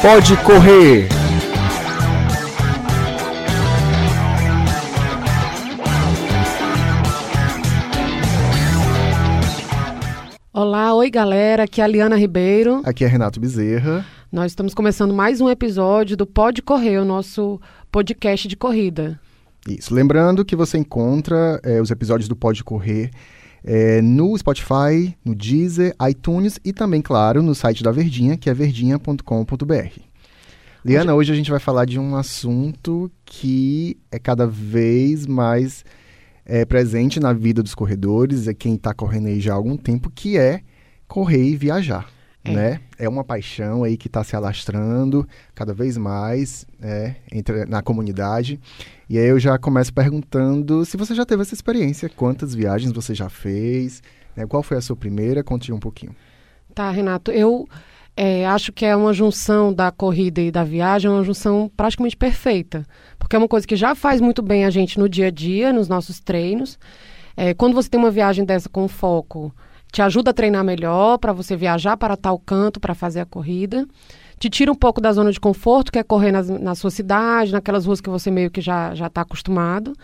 Pode correr. Olá, oi galera, aqui é a Liana Ribeiro. Aqui é Renato Bezerra. Nós estamos começando mais um episódio do Pode Correr, o nosso podcast de corrida. Isso. Lembrando que você encontra é, os episódios do Pode Correr é, no Spotify, no Deezer, iTunes e também, claro, no site da Verdinha, que é verdinha.com.br. Liana, hoje a gente vai falar de um assunto que é cada vez mais é, presente na vida dos corredores, é quem está correndo aí já há algum tempo, que é correr e viajar. É. Né? é uma paixão aí que está se alastrando cada vez mais é, entre, na comunidade. E aí eu já começo perguntando se você já teve essa experiência, quantas viagens você já fez, né? qual foi a sua primeira, conte um pouquinho. Tá, Renato, eu é, acho que é uma junção da corrida e da viagem, uma junção praticamente perfeita. Porque é uma coisa que já faz muito bem a gente no dia a dia, nos nossos treinos. É, quando você tem uma viagem dessa com foco, te ajuda a treinar melhor para você viajar para tal canto para fazer a corrida. Te tira um pouco da zona de conforto, que é correr nas, na sua cidade, naquelas ruas que você meio que já está acostumado.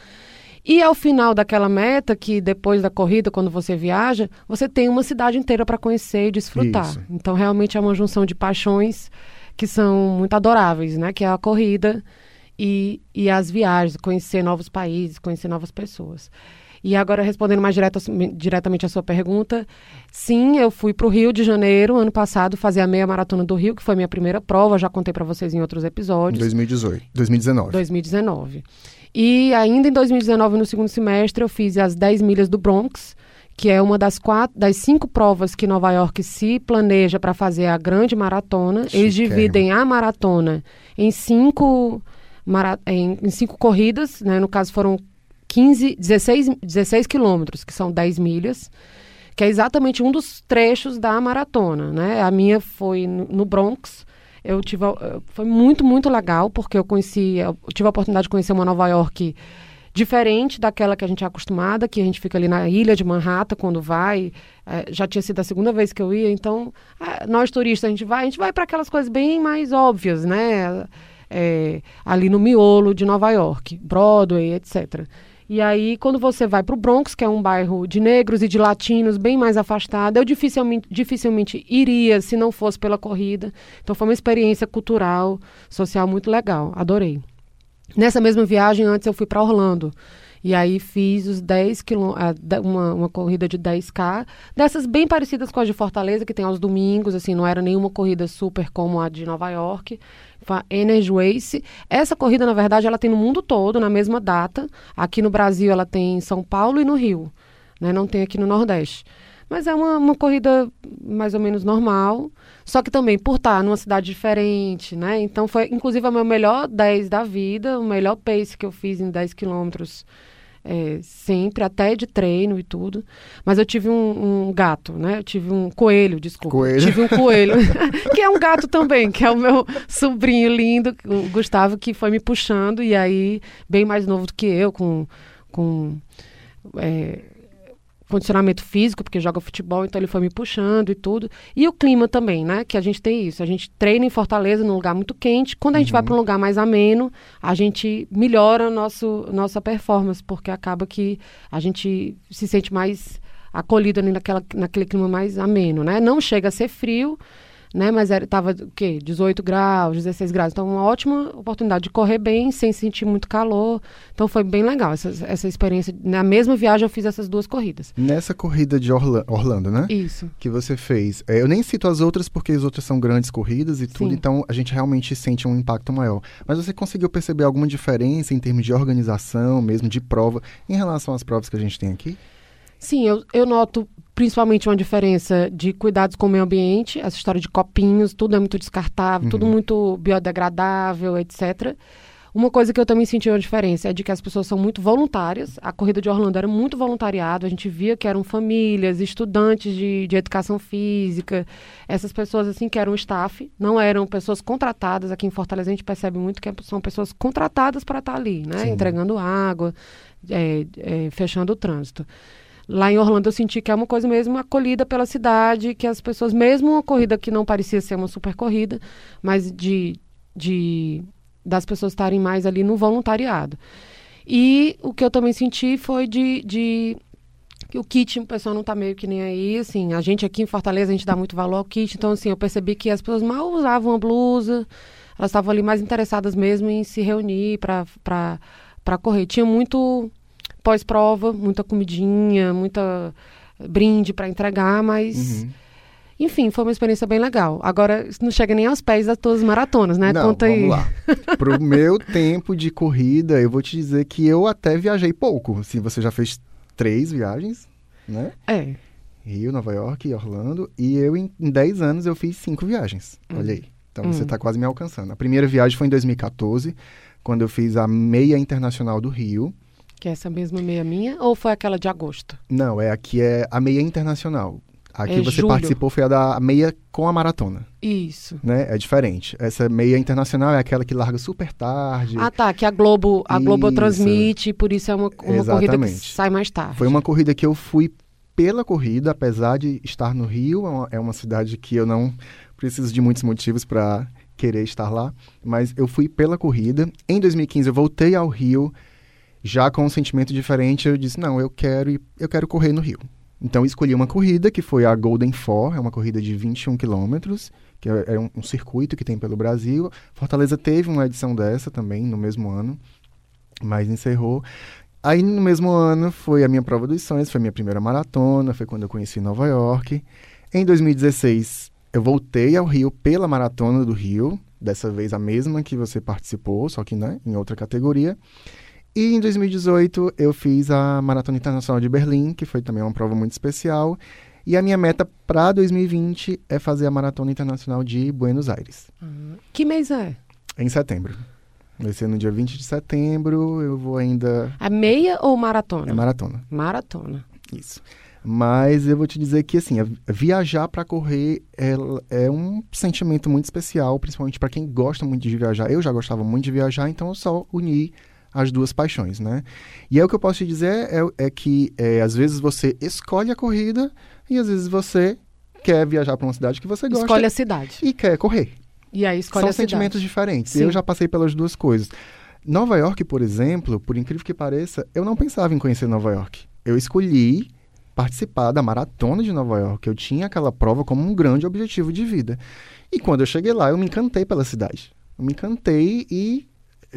E ao final daquela meta, que depois da corrida, quando você viaja, você tem uma cidade inteira para conhecer e desfrutar. Isso. Então, realmente é uma junção de paixões que são muito adoráveis, né? Que é a corrida e, e as viagens, conhecer novos países, conhecer novas pessoas. E agora, respondendo mais diretamente a sua pergunta, sim, eu fui para o Rio de Janeiro, ano passado, fazer a meia maratona do Rio, que foi minha primeira prova, já contei para vocês em outros episódios. 2018, 2019. 2019. E ainda em 2019, no segundo semestre, eu fiz as 10 milhas do Bronx, que é uma das quatro, das cinco provas que Nova York se planeja para fazer a grande maratona. Eles dividem a maratona em cinco, em, em cinco corridas, né? no caso foram 15, 16, 16 quilômetros, que são 10 milhas, que é exatamente um dos trechos da maratona, né? A minha foi no, Bronx. Eu tive, foi muito, muito legal, porque eu conheci, eu tive a oportunidade de conhecer uma Nova York diferente daquela que a gente é acostumada, que a gente fica ali na ilha de Manhattan quando vai. É, já tinha sido a segunda vez que eu ia, então é, nós turistas a gente vai, a gente vai para aquelas coisas bem mais óbvias, né? É, ali no miolo de Nova York, Broadway, etc. E aí, quando você vai para o Bronx, que é um bairro de negros e de latinos bem mais afastado, eu dificilmente, dificilmente iria se não fosse pela corrida. Então, foi uma experiência cultural, social muito legal. Adorei. Nessa mesma viagem, antes eu fui para Orlando. E aí fiz os 10 quilômetros, uma, uma corrida de 10K, dessas bem parecidas com as de Fortaleza, que tem aos domingos, assim, não era nenhuma corrida super como a de Nova York. Energy Race. Essa corrida, na verdade, ela tem no mundo todo, na mesma data. Aqui no Brasil, ela tem em São Paulo e no Rio. Né? Não tem aqui no Nordeste. Mas é uma, uma corrida mais ou menos normal. Só que também por estar numa cidade diferente, né? Então foi, inclusive, o meu melhor 10 da vida, o melhor pace que eu fiz em 10 quilômetros é, sempre, até de treino e tudo. Mas eu tive um, um, gato, né? Eu tive um coelho, desculpa. Coelho. Tive um coelho, que é um gato também, que é o meu sobrinho lindo, o Gustavo, que foi me puxando, e aí, bem mais novo do que eu, com. com é, condicionamento físico, porque joga futebol, então ele foi me puxando e tudo. E o clima também, né? Que a gente tem isso. A gente treina em Fortaleza, num lugar muito quente. Quando a gente vai uhum. para um lugar mais ameno, a gente melhora nosso, nossa performance, porque acaba que a gente se sente mais acolhido naquela, naquele clima mais ameno, né? Não chega a ser frio, né? Mas estava o quê? 18 graus, 16 graus. Então, uma ótima oportunidade de correr bem, sem sentir muito calor. Então, foi bem legal essa, essa experiência. Na mesma viagem, eu fiz essas duas corridas. Nessa corrida de Orla Orlando, né? Isso. Que você fez. É, eu nem cito as outras, porque as outras são grandes corridas e tudo, Sim. então a gente realmente sente um impacto maior. Mas você conseguiu perceber alguma diferença em termos de organização, mesmo de prova, em relação às provas que a gente tem aqui? Sim, eu, eu noto principalmente uma diferença de cuidados com o meio ambiente, essa história de copinhos, tudo é muito descartável, uhum. tudo muito biodegradável, etc. Uma coisa que eu também senti uma diferença é de que as pessoas são muito voluntárias. A corrida de Orlando era muito voluntariado, a gente via que eram famílias, estudantes de, de educação física, essas pessoas assim que eram staff, não eram pessoas contratadas. Aqui em Fortaleza a gente percebe muito que são pessoas contratadas para estar ali, né? Sim. Entregando água, é, é, fechando o trânsito. Lá em Orlando eu senti que é uma coisa mesmo acolhida pela cidade, que as pessoas, mesmo uma corrida que não parecia ser uma super corrida, mas de, de das pessoas estarem mais ali no voluntariado. E o que eu também senti foi de, de que o kit o pessoal não está meio que nem aí, assim, a gente aqui em Fortaleza a gente dá muito valor ao kit, então assim, eu percebi que as pessoas mal usavam a blusa, elas estavam ali mais interessadas mesmo em se reunir para correr. Tinha muito pós-prova, muita comidinha, muita brinde para entregar, mas. Uhum. Enfim, foi uma experiência bem legal. Agora, não chega nem aos pés das tuas maratonas, né? Não, Conta vamos aí. lá. Pro meu tempo de corrida, eu vou te dizer que eu até viajei pouco. Se você já fez três viagens, né? É. Rio, Nova York e Orlando. E eu, em, em 10 anos, eu fiz cinco viagens. Hum. Olha aí. Então, hum. você está quase me alcançando. A primeira viagem foi em 2014, quando eu fiz a meia internacional do Rio. Que é essa mesma meia minha? Ou foi aquela de agosto? Não, é aqui é a meia internacional. A que é você julho. participou foi a da meia com a maratona. Isso. Né? É diferente. Essa meia internacional é aquela que larga super tarde. Ah, tá. Que a Globo, a Globo transmite, por isso é uma, uma corrida que sai mais tarde. Foi uma corrida que eu fui pela corrida, apesar de estar no Rio. É uma, é uma cidade que eu não preciso de muitos motivos para querer estar lá. Mas eu fui pela corrida. Em 2015 eu voltei ao Rio já com um sentimento diferente, eu disse, não, eu quero, eu quero correr no Rio. Então escolhi uma corrida que foi a Golden Four, é uma corrida de 21 quilômetros, que é, é um, um, circuito que tem pelo Brasil. Fortaleza teve uma edição dessa também no mesmo ano, mas encerrou. Aí no mesmo ano foi a minha prova dos sonhos, foi a minha primeira maratona, foi quando eu conheci Nova York. Em 2016 eu voltei ao Rio pela maratona do Rio, dessa vez a mesma que você participou, só que né, em outra categoria. E em 2018 eu fiz a Maratona Internacional de Berlim, que foi também uma prova muito especial. E a minha meta para 2020 é fazer a Maratona Internacional de Buenos Aires. Uhum. Que mês é? Em setembro. Vai ser no dia 20 de setembro, eu vou ainda... É meia ou maratona? É maratona. Maratona. Isso. Mas eu vou te dizer que, assim, viajar para correr é, é, um sentimento muito especial, principalmente para quem gosta muito de viajar. Eu já gostava muito de viajar, então eu só uni as duas paixões, né? E é o que eu posso te dizer é, é que é, às vezes você escolhe a corrida e às vezes você quer viajar para uma cidade que você gosta. Escolhe a cidade. E quer correr. E aí escolhe São a cidade. São sentimentos diferentes. Sim. Eu já passei pelas duas coisas. Nova York, por exemplo, por incrível que pareça, eu não pensava em conhecer Nova York. Eu escolhi participar da maratona de Nova York. Eu tinha aquela prova como um grande objetivo de vida. E quando eu cheguei lá, eu me encantei pela cidade. Eu me encantei e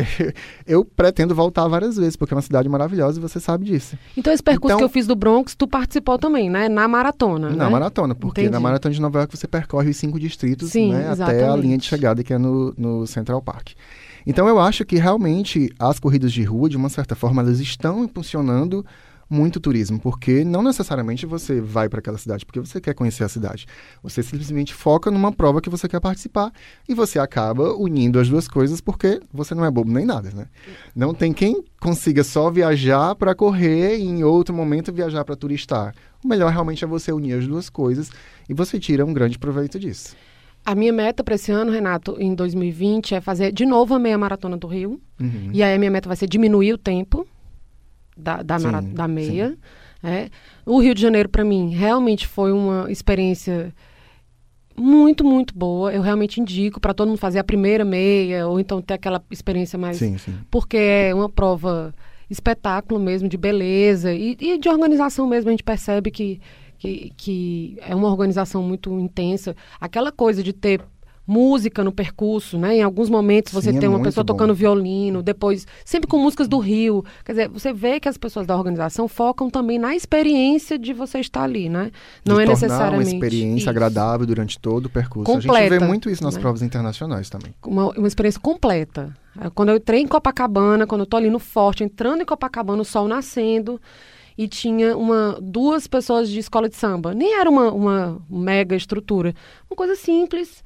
eu pretendo voltar várias vezes, porque é uma cidade maravilhosa e você sabe disso. Então, esse percurso então, que eu fiz do Bronx, tu participou também, né? Na maratona. Na né? maratona, porque Entendi. na maratona de Nova York você percorre os cinco distritos Sim, né, até a linha de chegada, que é no, no Central Park. Então, eu acho que realmente as corridas de rua, de uma certa forma, elas estão impulsionando muito turismo, porque não necessariamente você vai para aquela cidade porque você quer conhecer a cidade. Você simplesmente foca numa prova que você quer participar e você acaba unindo as duas coisas porque você não é bobo nem nada, né? Não tem quem consiga só viajar para correr e em outro momento viajar para turistar. O melhor realmente é você unir as duas coisas e você tira um grande proveito disso. A minha meta para esse ano, Renato, em 2020, é fazer de novo a meia maratona do Rio. Uhum. E aí a minha meta vai ser diminuir o tempo da, da, sim, da meia. É. O Rio de Janeiro, para mim, realmente foi uma experiência muito, muito boa. Eu realmente indico para todo mundo fazer a primeira meia, ou então ter aquela experiência mais. Sim, sim. Porque é uma prova espetáculo mesmo, de beleza e, e de organização mesmo. A gente percebe que, que, que é uma organização muito intensa. Aquela coisa de ter música no percurso, né? Em alguns momentos você Sim, tem é uma pessoa bom. tocando violino, depois sempre com músicas do Rio. Quer dizer, você vê que as pessoas da organização focam também na experiência de você estar ali, né? Não de é necessariamente uma experiência isso. agradável durante todo o percurso. Completa, a gente vê muito isso nas né? provas internacionais também. Uma, uma experiência completa. Quando eu entrei em Copacabana, quando eu tô ali no forte, entrando em Copacabana, o sol nascendo, e tinha uma, duas pessoas de escola de samba. Nem era uma, uma mega estrutura. Uma coisa simples,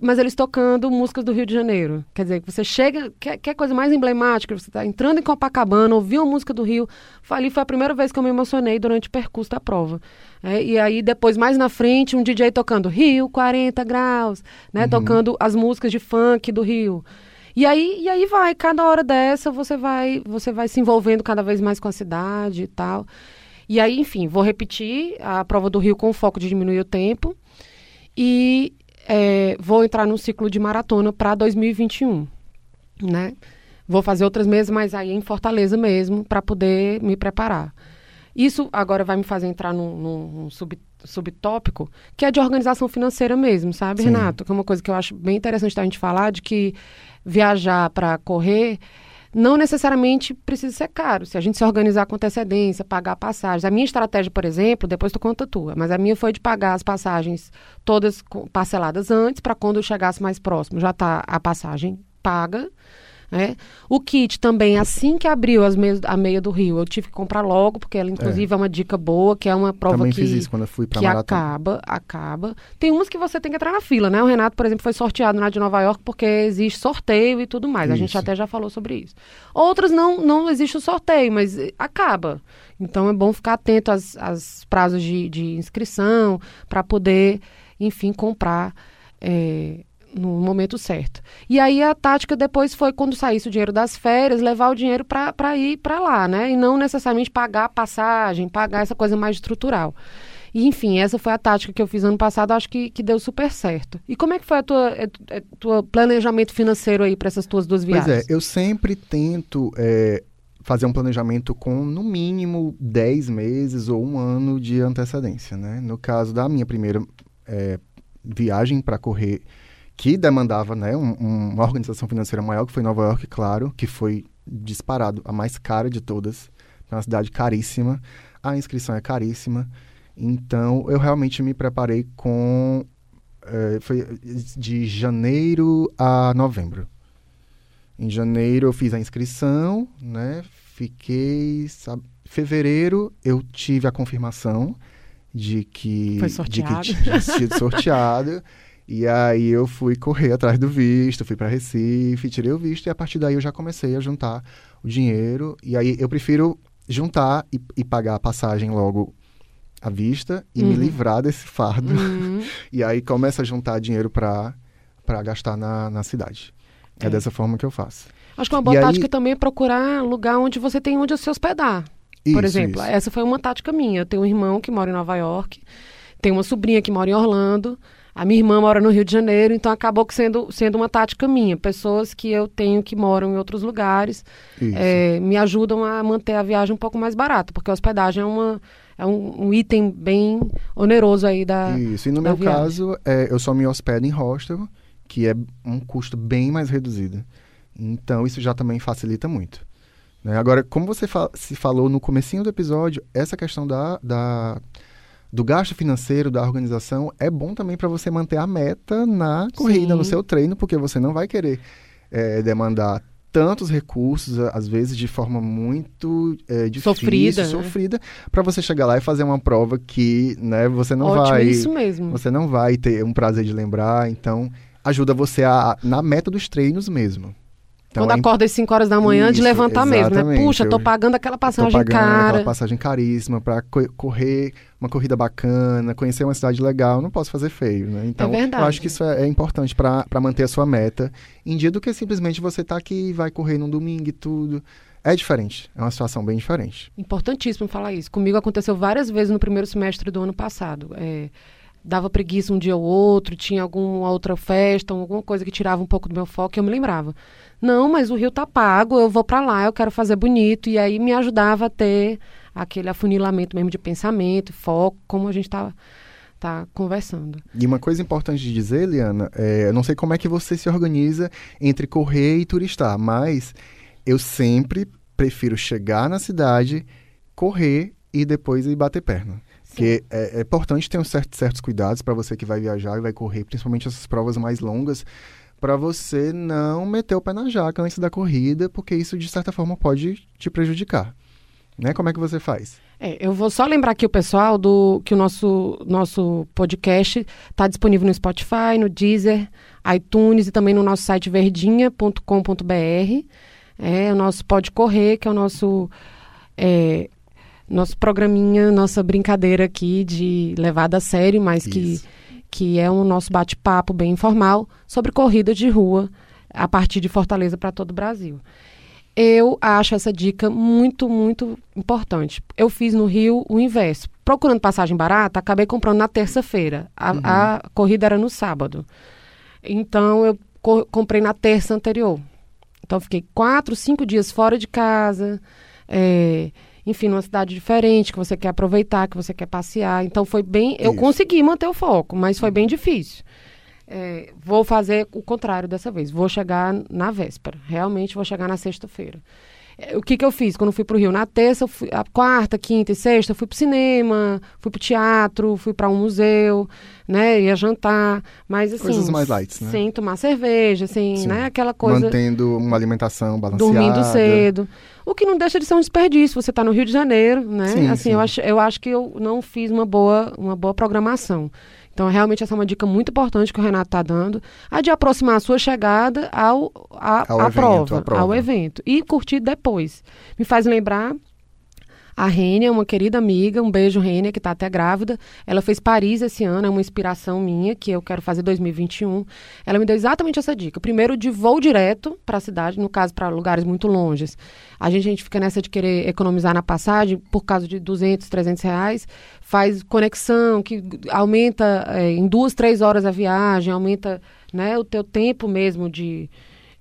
mas eles tocando músicas do Rio de Janeiro. Quer dizer, você chega, quer, quer coisa mais emblemática, você está entrando em Copacabana, ouviu a música do Rio. Ali foi a primeira vez que eu me emocionei durante o percurso da prova. É, e aí, depois, mais na frente, um DJ tocando Rio 40 graus, né? Uhum. Tocando as músicas de funk do Rio. E aí, e aí vai, cada hora dessa você vai, você vai se envolvendo cada vez mais com a cidade e tal. E aí, enfim, vou repetir a prova do Rio com foco de diminuir o tempo e é, vou entrar num ciclo de maratona para 2021, né? Vou fazer outras mesas, mas aí em Fortaleza mesmo, para poder me preparar. Isso agora vai me fazer entrar num, num sub, subtópico, que é de organização financeira mesmo, sabe, Sim. Renato? Que é uma coisa que eu acho bem interessante da gente falar, de que viajar para correr não necessariamente precisa ser caro. Se a gente se organizar com antecedência, pagar passagens. A minha estratégia, por exemplo, depois tu conta a tua, mas a minha foi de pagar as passagens todas parceladas antes, para quando eu chegasse mais próximo, já tá a passagem paga né? O kit também, assim que abriu as meias, a meia do Rio, eu tive que comprar logo, porque ela, inclusive, é, é uma dica boa, que é uma prova também que, fiz isso quando eu fui pra que acaba, acaba. Tem umas que você tem que entrar na fila, né? O Renato, por exemplo, foi sorteado na de Nova York porque existe sorteio e tudo mais. Isso. A gente até já falou sobre isso. Outras não, não existe o sorteio, mas acaba. Então é bom ficar atento às, às prazos de, de inscrição para poder, enfim, comprar. É, no momento certo. E aí a tática depois foi, quando saísse o dinheiro das férias, levar o dinheiro para ir para lá, né? E não necessariamente pagar a passagem, pagar essa coisa mais estrutural. E, enfim, essa foi a tática que eu fiz ano passado, acho que, que deu super certo. E como é que foi a tua, a, a tua planejamento financeiro aí para essas tuas duas viagens? Pois é, eu sempre tento é, fazer um planejamento com, no mínimo, 10 meses ou um ano de antecedência, né? No caso da minha primeira é, viagem para correr que demandava né, um, um, uma organização financeira maior, que foi Nova York, claro, que foi disparado a mais cara de todas. É uma cidade caríssima, a inscrição é caríssima. Então, eu realmente me preparei com. É, foi de janeiro a novembro. Em janeiro eu fiz a inscrição, né? Fiquei. Sabe, fevereiro eu tive a confirmação de que, foi sorteado. de que tinha sido sorteado. E aí eu fui correr atrás do visto, fui para Recife, tirei o visto e a partir daí eu já comecei a juntar o dinheiro. E aí eu prefiro juntar e, e pagar a passagem logo à vista e uhum. me livrar desse fardo. Uhum. e aí começa a juntar dinheiro para gastar na, na cidade. É. é. dessa forma que eu faço. Acho que uma boa e tática aí... também é procurar lugar onde você tem onde se hospedar. Isso, Por exemplo, isso. essa foi uma tática minha. Eu tenho um irmão que mora em Nova York, tenho uma sobrinha que mora em Orlando. A minha irmã mora no Rio de Janeiro, então acabou sendo, sendo uma tática minha. Pessoas que eu tenho que moram em outros lugares é, me ajudam a manter a viagem um pouco mais barata, porque a hospedagem é, uma, é um, um item bem oneroso aí da Isso, e no meu viagem. caso, é, eu só me hospedo em hostel, que é um custo bem mais reduzido. Então, isso já também facilita muito. Né? Agora, como você fa se falou no comecinho do episódio, essa questão da... da do gasto financeiro da organização é bom também para você manter a meta na corrida, Sim. no seu treino, porque você não vai querer é, demandar tantos recursos, às vezes de forma muito é, difícil, sofrida, sofrida né? para você chegar lá e fazer uma prova que, né, você não Ótimo, vai, isso mesmo. você não vai ter um prazer de lembrar, então ajuda você a na meta dos treinos mesmo. Então, Quando é... acorda às 5 horas da manhã, Isso, de levantar mesmo, né? Puxa, tô pagando aquela passagem tô pagando cara. aquela passagem caríssima para co correr uma corrida bacana, conhecer uma cidade legal, não posso fazer feio, né? Então, é eu acho que isso é, é importante para manter a sua meta em dia do que simplesmente você tá aqui e vai correr num domingo e tudo. É diferente, é uma situação bem diferente. Importantíssimo falar isso. Comigo aconteceu várias vezes no primeiro semestre do ano passado. É, dava preguiça um dia ou outro, tinha alguma outra festa, alguma coisa que tirava um pouco do meu foco, e eu me lembrava. Não, mas o rio tá pago, eu vou para lá, eu quero fazer bonito. E aí me ajudava a ter aquele afunilamento mesmo de pensamento, foco, como a gente tá, tá conversando. E uma coisa importante de dizer, Liana, é, eu não sei como é que você se organiza entre correr e turistar, mas eu sempre prefiro chegar na cidade, correr e depois ir bater perna. Porque é, é, importante ter um certo, certos cuidados para você que vai viajar e vai correr, principalmente essas provas mais longas para você não meter o pé na jaca antes da corrida, porque isso de certa forma pode te prejudicar. Né? Como é que você faz? É, eu vou só lembrar aqui o pessoal do que o nosso, nosso podcast está disponível no Spotify, no Deezer, iTunes e também no nosso site verdinha.com.br. É o nosso Pode Correr, que é o nosso é, nosso programinha, nossa brincadeira aqui de levada a sério, mas Isso. que que é o nosso bate-papo bem informal sobre corrida de rua a partir de Fortaleza para todo o Brasil. Eu acho essa dica muito, muito importante. Eu fiz no Rio o inverso. Procurando passagem barata, acabei comprando na terça-feira. A, uhum. a, corrida era no sábado. Então, eu co comprei na terça anterior. Então, fiquei quatro, cinco dias fora de casa. É, enfim, numa cidade diferente, que você quer aproveitar, que você quer passear. Então, foi bem... Eu Isso. consegui manter o foco, mas foi bem difícil. É, vou fazer o contrário dessa vez. Vou chegar na véspera. Realmente vou chegar na sexta-feira. É, o que, que eu fiz quando fui para o Rio? Na terça, fui, a quarta, quinta e sexta, fui para o cinema, fui para o teatro, fui para um museu, né? Ia jantar, mas assim... Coisas mais light, né? Sem tomar cerveja, sem, Sim. né? Aquela coisa... Mantendo uma alimentação balanceada. Dormindo cedo. O que não deixa de ser um desperdício. Você está no Rio de Janeiro, né? Sim, assim, sim. Eu, acho, eu acho que eu não fiz uma boa, uma boa programação. Então, realmente, essa é uma dica muito importante que o Renato está dando, a de aproximar a sua chegada ao, a, ao evento, prova, prova, ao evento, e curtir depois. Me faz lembrar a Rênia, uma querida amiga, um beijo, Rênia, que está até grávida. Ela fez Paris esse ano, é uma inspiração minha, que eu quero fazer 2021. Ela me deu exatamente essa dica. Primeiro, de voo direto para a cidade, no caso, para lugares muito longes. A gente, a gente fica nessa de querer economizar na passagem, por causa de 200, 300 reais. Faz conexão, que aumenta é, em duas, três horas a viagem, aumenta né, o teu tempo mesmo de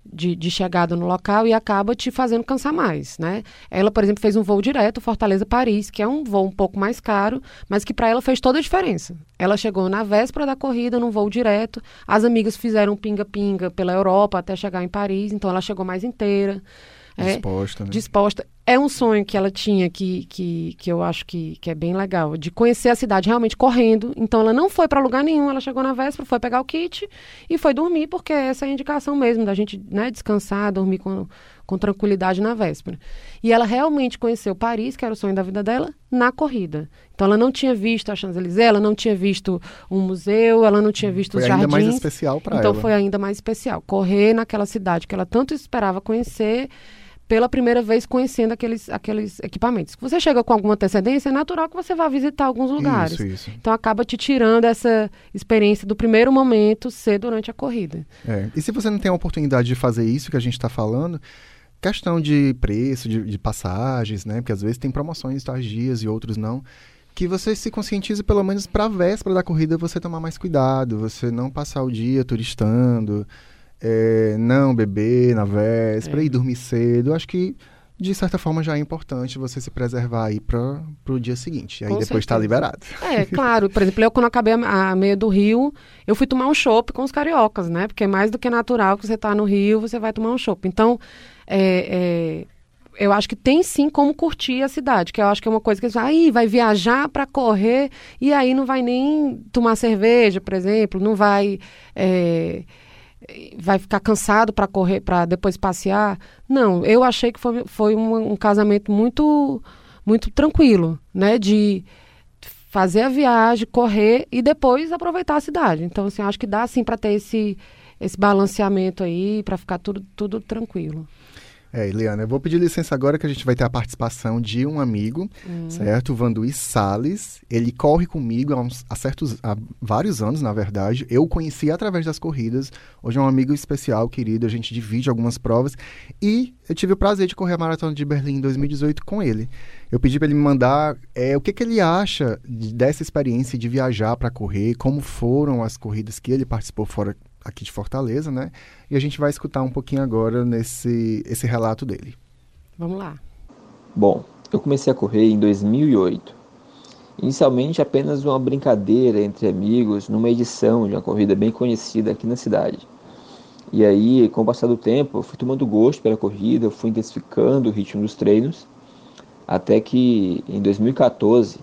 de, de, chegada no local e acaba te fazendo cansar mais, né? Ela, por exemplo, fez um voo direto Fortaleza-Paris, que é um voo um pouco mais caro, mas que para ela fez toda a diferença. Ela chegou na véspera da corrida, num voo direto, as amigas fizeram pinga-pinga pela Europa até chegar em Paris, então ela chegou mais inteira. É, disposta, né? Disposta. É um sonho que ela tinha que, que, que eu acho que, que é bem legal, de conhecer a cidade realmente correndo. Então ela não foi para lugar nenhum, ela chegou na véspera, foi pegar o kit e foi dormir, porque essa é a indicação mesmo da gente né, descansar, dormir com, com tranquilidade na véspera. E ela realmente conheceu Paris, que era o sonho da vida dela, na corrida. Então ela não tinha visto a Champs-Élysées, ela não tinha visto um museu, ela não tinha visto foi os jardins. Foi ainda mais especial para então, ela. Então foi ainda mais especial. Correr naquela cidade que ela tanto esperava conhecer pela primeira vez conhecendo aqueles, aqueles equipamentos. Se você chega com alguma antecedência, é natural que você vá visitar alguns lugares. Isso, isso. Então acaba te tirando essa experiência do primeiro momento ser durante a corrida. É. E se você não tem a oportunidade de fazer isso que a gente está falando, questão de preço, de, de, passagens, né? Porque às vezes tem promoções tais dias e outros não. Que você se conscientize, pelo menos para a véspera da corrida, você tomar mais cuidado, você não passar o dia turistando é, não beber na véspera é. e dormir cedo. Acho que, de certa forma, já é importante você se preservar aí para o dia seguinte. Aí com depois está liberado. É, claro. Por exemplo, eu quando acabei a, a meia do Rio, eu fui tomar um chopp com os cariocas, né? Porque é mais do que natural que você está no Rio, você vai tomar um chopp. Então, é, é eu acho que tem sim como curtir a cidade, que eu acho que é uma coisa que aí vai viajar para correr e aí não vai nem tomar cerveja, por exemplo, não vai é, vai ficar cansado para correr, para depois passear. Não, eu achei que foi, foi um, um, casamento muito, muito tranquilo, né? De fazer a viagem, correr e depois aproveitar a cidade. Então, assim, acho que dá sim para ter esse, esse balanceamento aí, para ficar tudo, tudo tranquilo. É, Eliana, eu vou pedir licença agora que a gente vai ter a participação de um amigo, hum. certo? O Vanduí Salles. Ele corre comigo há, uns, há, certos, há vários anos, na verdade. Eu o conheci através das corridas. Hoje é um amigo especial, querido. A gente divide algumas provas. E eu tive o prazer de correr a Maratona de Berlim em 2018 com ele. Eu pedi para ele me mandar é, o que, que ele acha dessa experiência de viajar para correr, como foram as corridas que ele participou fora aqui de Fortaleza, né? E a gente vai escutar um pouquinho agora nesse esse relato dele. Vamos lá. Bom, eu comecei a correr em 2008. Inicialmente apenas uma brincadeira entre amigos numa edição de uma corrida bem conhecida aqui na cidade. E aí, com o passar do tempo, eu fui tomando gosto pela corrida, eu fui intensificando o ritmo dos treinos, até que em 2014,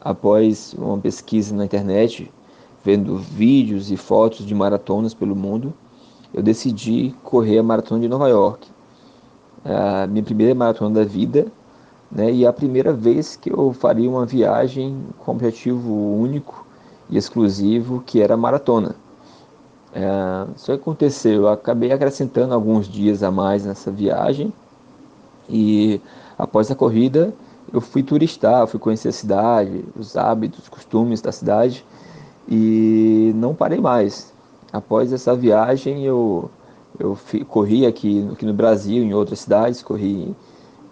após uma pesquisa na internet, vendo vídeos e fotos de maratonas pelo mundo, eu decidi correr a maratona de Nova York. É a minha primeira maratona da vida, né? E é a primeira vez que eu faria uma viagem com objetivo único e exclusivo, que era a maratona. É, isso aconteceu, eu acabei acrescentando alguns dias a mais nessa viagem e após a corrida eu fui turistar, fui conhecer a cidade, os hábitos, os costumes da cidade e não parei mais. Após essa viagem, eu, Eu corri aqui, aqui no Brasil, em outras cidades, corri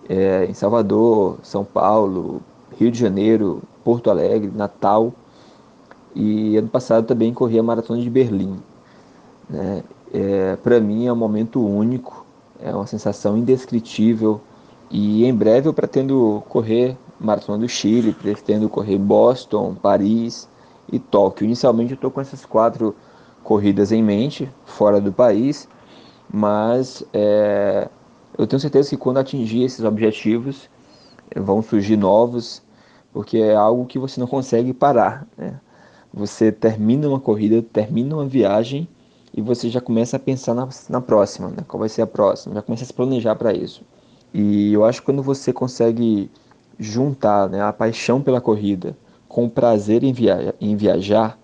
é, em Salvador, São Paulo, Rio de Janeiro, Porto Alegre, Natal. E ano passado também corri a Maratona de Berlim. Né? É, Para mim é um momento único, é uma sensação indescritível. E em breve eu pretendo correr Maratona do Chile, pretendo correr Boston, Paris e Tóquio. Inicialmente eu estou com essas quatro corridas em mente, fora do país, mas é, eu tenho certeza que quando atingir esses objetivos vão surgir novos, porque é algo que você não consegue parar. Né? Você termina uma corrida, termina uma viagem e você já começa a pensar na, na próxima, né? qual vai ser a próxima, já começa a se planejar para isso. E eu acho que quando você consegue juntar né, a paixão pela corrida com o prazer em, via em viajar,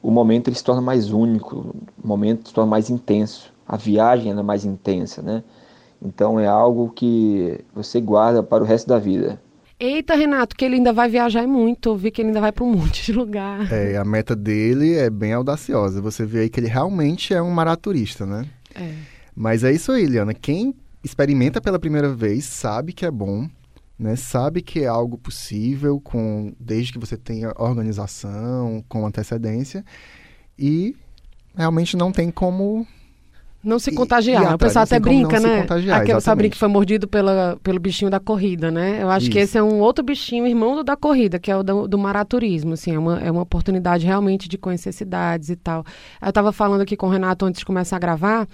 o momento ele se torna mais único, o momento se torna mais intenso, a viagem é mais intensa, né? Então é algo que você guarda para o resto da vida. Eita, Renato, que ele ainda vai viajar muito. Eu vi que ele ainda vai para um monte de lugar. É, a meta dele é bem audaciosa. Você vê aí que ele realmente é um maraturista, né? É. Mas é isso aí, Liana. Quem experimenta pela primeira vez sabe que é bom, né? Sabe que é algo possível com desde que você tenha organização, com antecedência e realmente não tem como não se contagiar. E, e o pessoal até brinca, né? Aquele sabe que foi mordido pela, pelo bichinho da corrida, né? Eu acho Isso. que esse é um outro bichinho, irmão do da corrida, que é o do, do maraturismo, assim, é uma, é uma oportunidade realmente de conhecer cidades e tal. Eu estava falando aqui com o Renato antes de começar a gravar,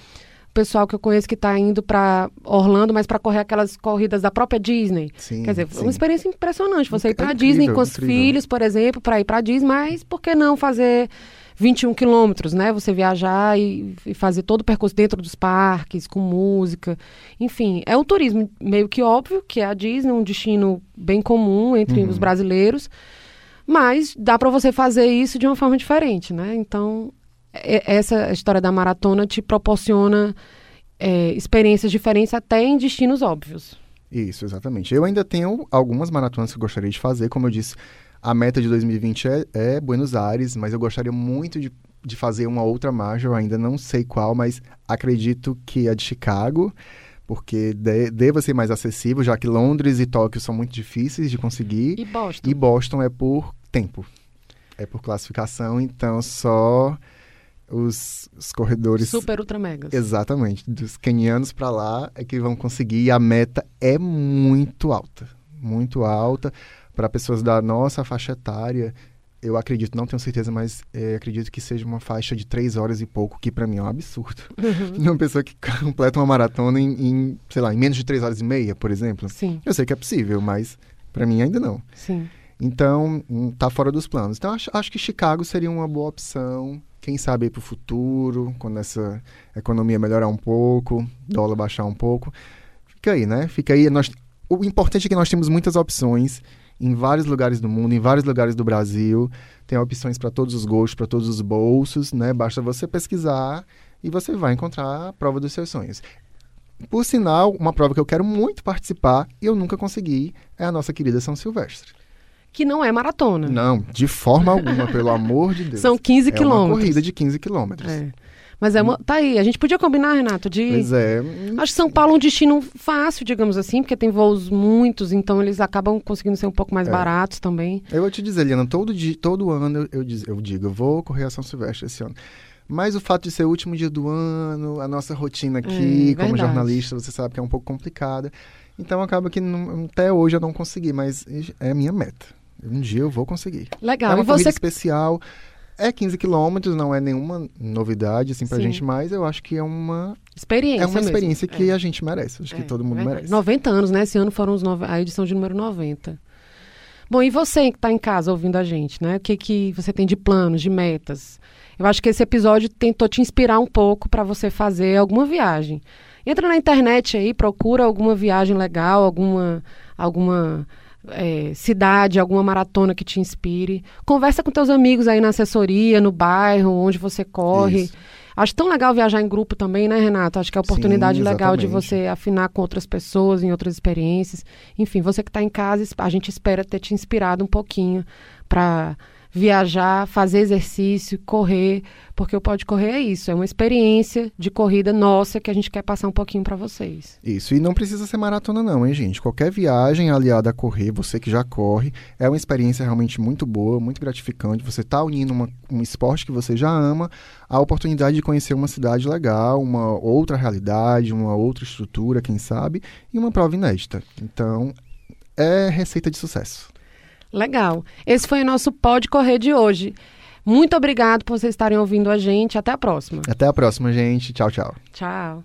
pessoal que eu conheço que está indo para Orlando, mas para correr aquelas corridas da própria Disney. Sim, Quer dizer, sim. uma experiência impressionante. Você ir para Disney com os incrível. filhos, por exemplo, para ir para Disney, mas por que não fazer 21 quilômetros, né? Você viajar e, e, fazer todo o percurso dentro dos parques, com música. Enfim, é um turismo meio que óbvio, que é a Disney, um destino bem comum entre Uhum. os brasileiros. Mas dá para você fazer isso de uma forma diferente, né? Então, essa história da maratona te proporciona é, experiências diferentes até em destinos óbvios. Isso, exatamente. Eu ainda tenho algumas maratonas que eu gostaria de fazer. Como eu disse, a meta de 2020 é, é Buenos Aires, mas eu gostaria muito de, de fazer uma outra major, ainda não sei qual, mas acredito que a de Chicago, porque de, deva ser mais acessível, já que Londres e Tóquio são muito difíceis de conseguir. E Boston. E Boston é por tempo, é por classificação, então só os, os corredores. Super ultra megas. Exatamente, dos quenianos para lá é que vão conseguir. E a meta é muito alta, muito alta para pessoas da nossa faixa etária. Eu acredito, não tenho certeza, mas é, acredito que seja uma faixa de três horas e pouco, que para mim é um absurdo. Uhum. Uma pessoa que completa uma maratona em, em, sei lá, em menos de três horas e meia, por exemplo. Sim, Eu sei que é possível, mas para mim ainda não. sim. Então, hum, tá fora dos planos. Então, acho, acho que Chicago seria uma boa opção. Quem sabe para o futuro, quando essa economia melhorar um pouco, dólar baixar um pouco. Fica aí, né? Fica aí. Nós, o importante é que nós temos muitas opções em vários lugares do mundo, em vários lugares do Brasil. Tem opções para todos os gostos, para todos os bolsos, né? Basta você pesquisar e você vai encontrar a prova dos seus sonhos. Por sinal, uma prova que eu quero muito participar e eu nunca consegui é a nossa querida São Silvestre. Que não é maratona. Não, de forma alguma, pelo amor de Deus. São 15 é uma quilômetros. corrida de 15 quilômetros. É. Mas é uma. Tá aí. A gente podia combinar, Renato, de. Pois é. Acho que São Paulo é um destino fácil, digamos assim, porque tem voos muitos, então eles acabam conseguindo ser um pouco mais É. baratos também. Eu vou te dizer, Liana, todo, dia, todo ano eu, eu, diz- eu digo, eu vou correr a São Silvestre esse ano. Mas o fato de ser o último dia do ano, a nossa rotina aqui, É, como jornalista, você sabe que é um pouco complicada. Então acaba que não- até hoje eu não consegui, mas é a minha meta. Um dia eu vou conseguir. Legal. é uma e você. especial. É 15 quilômetros, não é nenhuma novidade assim pra Sim. gente, mas eu acho que é uma, Experiência. é uma mesmo. experiência que É. a gente merece. Acho que É, todo mundo verdade. merece. 90 anos, né? Esse ano foram os nove... a edição de número 90. Bom, e você que está em casa ouvindo a gente, né? O que, que você tem de planos, de metas? Eu acho que esse episódio tentou te inspirar um pouco para você fazer alguma viagem. Entra na internet aí, procura alguma viagem legal, alguma, alguma é, cidade, alguma maratona que te inspire. Conversa com teus amigos aí na assessoria, no bairro, onde você corre. Isso. Acho tão legal viajar em grupo também, né, Renato? Acho que é a oportunidade Sim, legal de você afinar com outras pessoas, em outras experiências. Enfim, você que está em casa, a gente espera ter te inspirado um pouquinho para viajar, fazer exercício, correr, porque o Pode Correr é isso, é uma experiência de corrida nossa que a gente quer passar um pouquinho para vocês. Isso, e não precisa ser maratona não, hein, gente? Qualquer viagem aliada a correr, você que já corre, é uma experiência realmente muito boa, muito gratificante. Você está unindo uma, um esporte que você já ama à oportunidade de conhecer uma cidade legal, uma outra realidade, uma outra estrutura, quem sabe, e uma prova inédita. Então, é receita de sucesso. Legal. Esse foi o nosso Pode Correr de hoje. Muito obrigado por vocês estarem ouvindo a gente. Até a próxima. Até a próxima, gente. Tchau, tchau. Tchau.